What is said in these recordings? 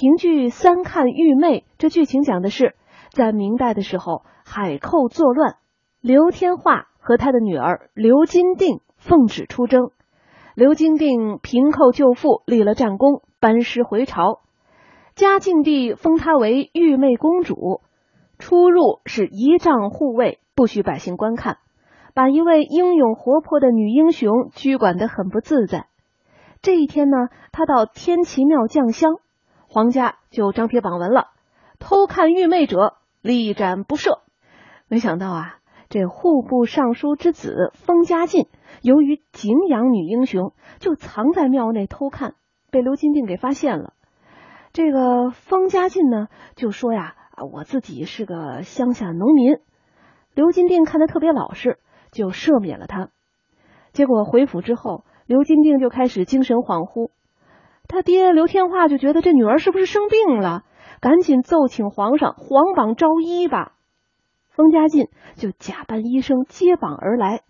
评剧《三看玉妹》，这剧情讲的是，在明代的时候，海寇作乱，刘天化和他的女儿刘金定奉旨出征。刘金定平寇救父，立了战功，班师回朝。嘉靖帝封她为玉妹公主，出入是仪仗护卫，不许百姓观看，把一位英勇活泼的女英雄拘管得很不自在。这一天呢，他到天齐庙降香，皇家就张贴榜文了：偷看玉妹者，立斩不赦。没想到啊，这户部尚书之子封家进，由于敬仰女英雄，就藏在庙内偷看，被刘金定给发现了。这个封家进呢，就说呀：“啊，我自己是个乡下农民。”刘金定看他特别老实，就赦免了他。结果回府之后。刘金定就开始精神恍惚，他爹刘天化就觉得这女儿是不是生病了，赶紧奏请皇上皇榜招医吧。封家进就假扮医生接榜而来，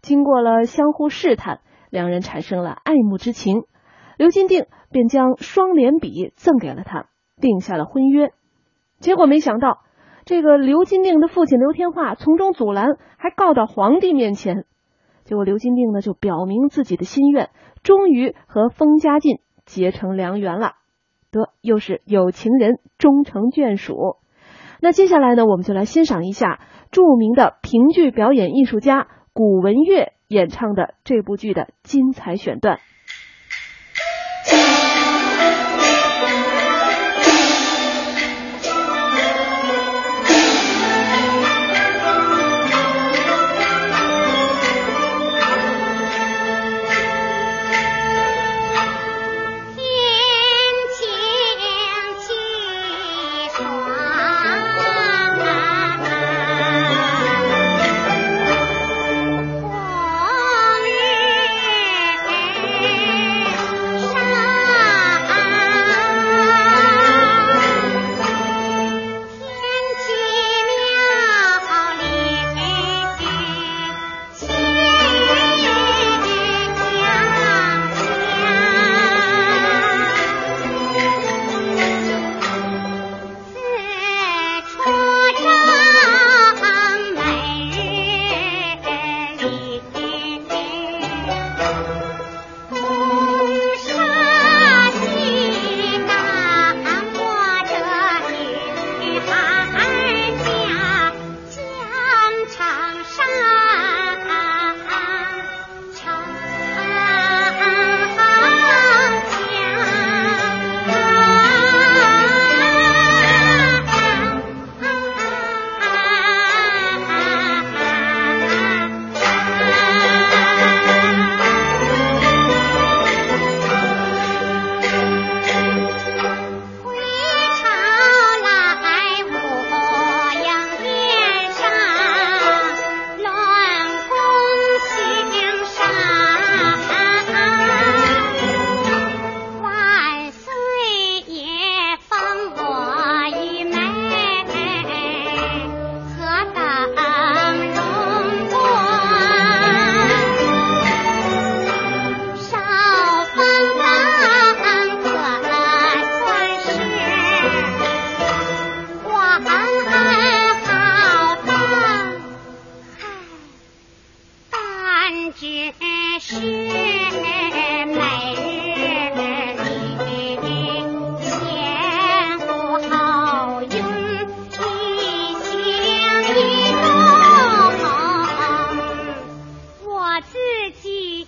经过了相互试探，两人产生了爱慕之情。刘金定便将双联笔赠给了他，定下了婚约。结果没想到，这个刘金定的父亲刘天化从中阻拦，还告到皇帝面前。结果刘金定呢就表明自己的心愿，终于和封家进结成良缘了。得，又是有情人终成眷属。那接下来呢，我们就来欣赏一下著名的评剧表演艺术家古文月演唱的这部剧的精彩选段。只是每日里前呼后拥一心一动我自己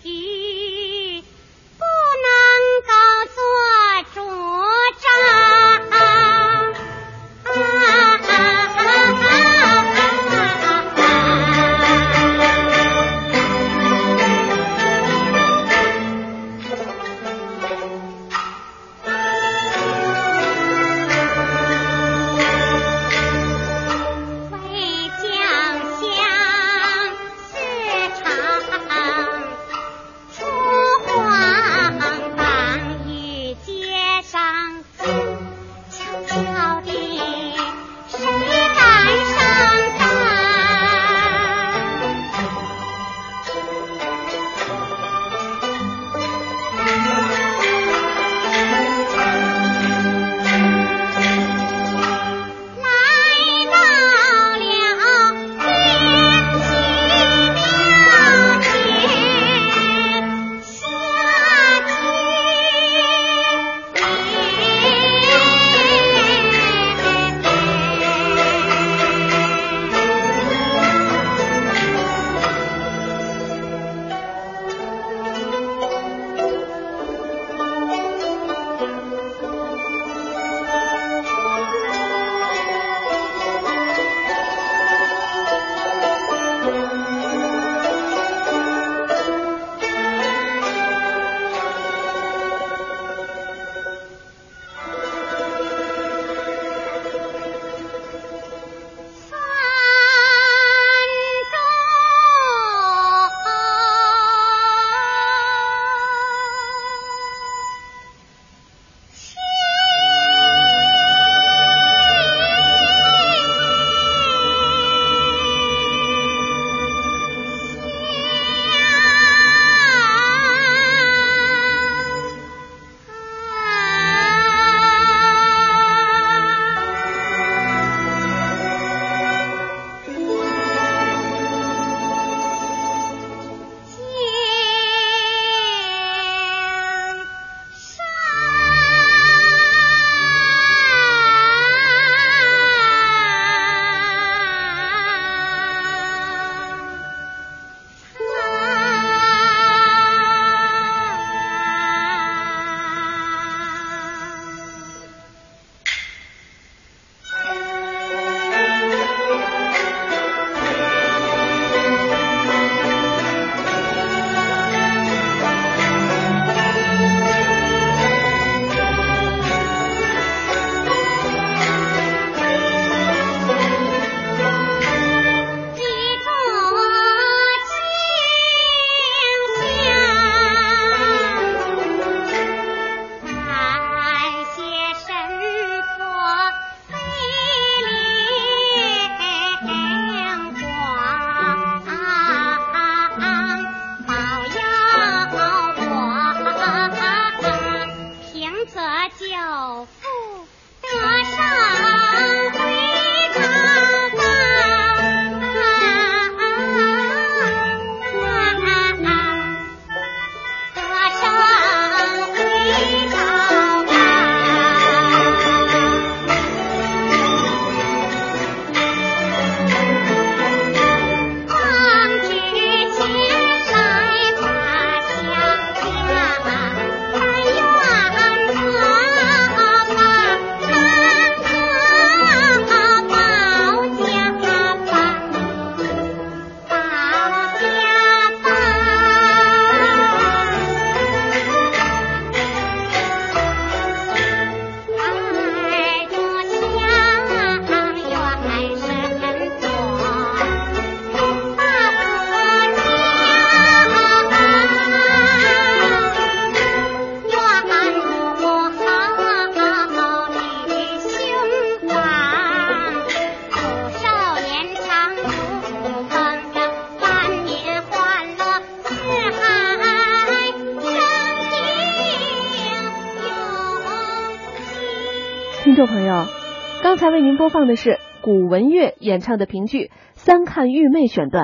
则就负得上。听众朋友，刚才为您播放的是古文乐演唱的评剧《三看玉妹》选段。